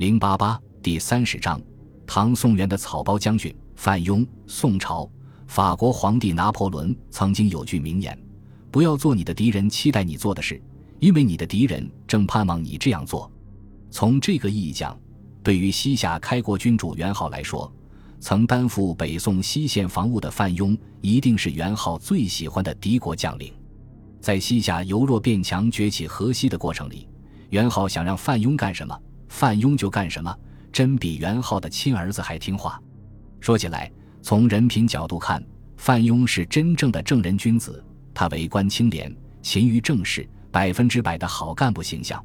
零八八第三十章，唐宋元的草包将军范雍。宋朝法国皇帝拿破仑曾经有句名言：“不要做你的敌人期待你做的事，因为你的敌人正盼望你这样做。”从这个意义讲，对于西夏开国君主元昊来说，曾担负北宋西线防务的范雍，一定是元昊最喜欢的敌国将领。在西夏由弱变强、崛起河西的过程里，元昊想让范雍干什么，范雍就干什么，真比元昊的亲儿子还听话。说起来，从人品角度看，范雍是真正的正人君子，他为官清廉，勤于政事，百分之百的好干部形象。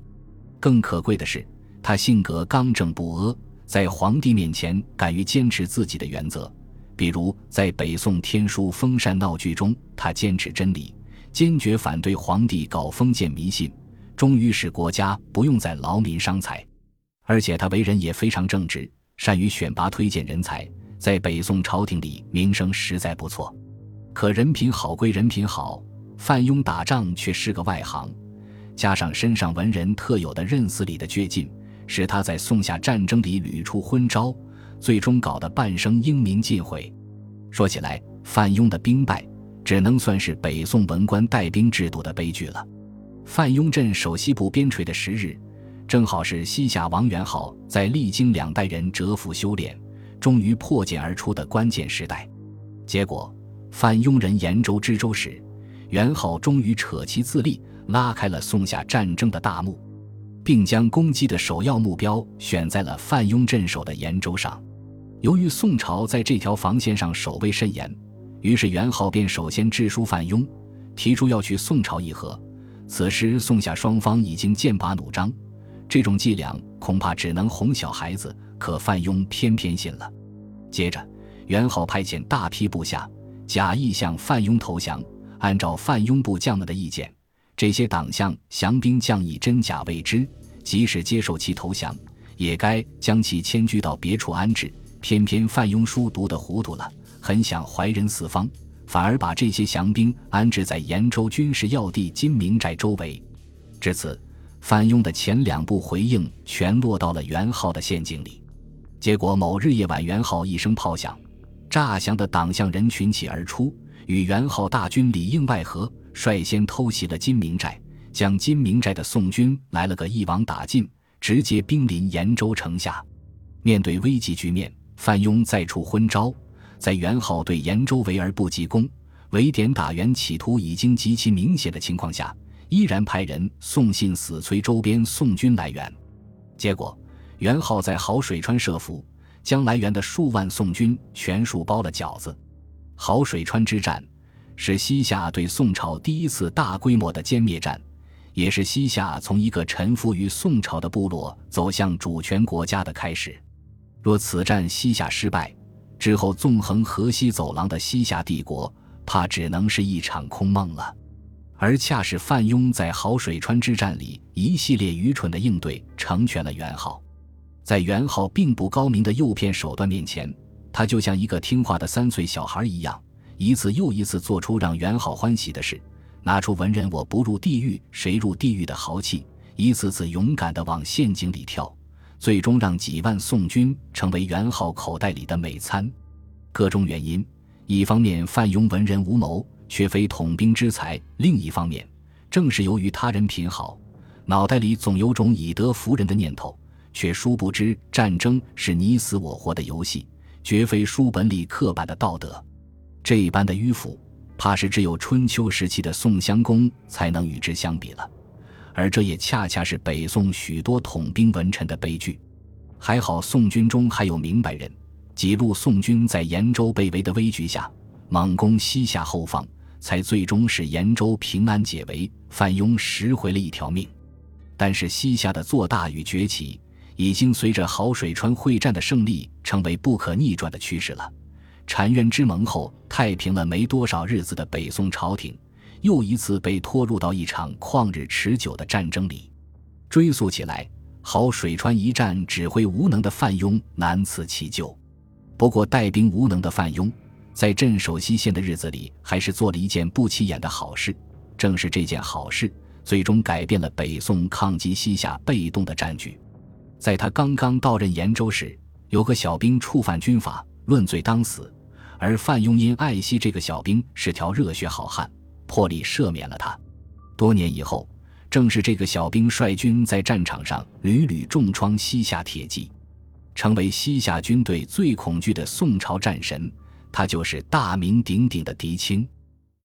更可贵的是，他性格刚正不阿，在皇帝面前敢于坚持自己的原则。比如在北宋天书封禅闹剧中，他坚持真理。坚决反对皇帝搞封建迷信，终于使国家不用再劳民伤财。而且他为人也非常正直，善于选拔推荐人才，在北宋朝廷里名声实在不错。可人品好归人品好，范雍打仗却是个外行，加上身上文人特有的认死理的倔劲，使他在宋夏战争里屡出昏招，最终搞得半生英名尽毁。说起来，范雍的兵败。只能算是北宋文官带兵制度的悲剧了。范雍镇守西部边陲的时日，正好是西夏王元昊在历经两代人蛰伏修炼，终于破茧而出的关键时代。结果，范雍人延州知州时，元昊终于扯旗自立，拉开了宋夏战争的大幕，并将攻击的首要目标选在了范雍镇守的延州上。由于宋朝在这条防线上守卫甚严。于是元昊便首先致书范雍，提出要去宋朝议和。此时宋夏双方已经剑拔弩张，这种伎俩恐怕只能哄小孩子。可范雍偏偏信了。接着，元昊派遣大批部下，假意向范雍投降。按照范雍部将们的意见，这些党项降兵将以真假未知，即使接受其投降，也该将其迁居到别处安置。偏偏范雍书读得糊涂了。很想怀仁四方，反而把这些降兵安置在延州军事要地金明寨周围。至此，范雍的前两步回应全落到了元昊的陷阱里。结果某日夜晚，元昊一声炮响，诈降的党项人群起而出，与元昊大军里应外合，率先偷袭了金明寨，将金明寨的宋军来了个一网打尽，直接兵临延州城下。面对危急局面，范雍再出昏招。在元昊对延州围而不及攻、围点打援企图已经极其明显的情况下，依然派人送信死催周边宋军来援。结果，元昊在好水川设伏，将来援的数万宋军全数包了饺子。好水川之战是西夏对宋朝第一次大规模的歼灭战，也是西夏从一个臣服于宋朝的部落走向主权国家的开始。若此战西夏失败，之后，纵横河西走廊的西夏帝国，怕只能是一场空梦了。而恰是范雍在好水川之战里一系列愚蠢的应对，成全了元昊。在元昊并不高明的诱骗手段面前，他就像一个听话的三岁小孩一样，一次又一次做出让元昊欢喜的事，拿出“文人我不入地狱，谁入地狱”的豪气，一次次勇敢地往陷阱里跳。最终让几万宋军成为元昊口袋里的美餐。各种原因，一方面范雍文人无谋，却非统兵之才；另一方面，正是由于他人品好，脑袋里总有种以德服人的念头，却殊不知战争是你死我活的游戏，绝非书本里刻板的道德。这一般的迂腐，怕是只有春秋时期的宋襄公才能与之相比了。而这也恰恰是北宋许多统兵文臣的悲剧。还好宋军中还有明白人，几路宋军在延州被围的危局下，猛攻西夏后方，才最终使延州平安解围，范雍拾回了一条命。但是西夏的做大与崛起，已经随着好水川会战的胜利，成为不可逆转的趋势了。澶渊之盟后太平了没多少日子的北宋朝廷。又一次被拖入到一场旷日持久的战争里。追溯起来，好水川一战指挥无能的范雍难辞其咎。不过，带兵无能的范雍，在镇守西线的日子里，还是做了一件不起眼的好事。正是这件好事，最终改变了北宋抗击西夏被动的战局。在他刚刚到任延州时，有个小兵触犯军法，论罪当死，而范庸因爱惜这个小兵是条热血好汉，破例赦免了他。多年以后，正是这个小兵率军在战场上屡屡重创西夏铁骑，成为西夏军队最恐惧的宋朝战神。他就是大名鼎鼎的狄青。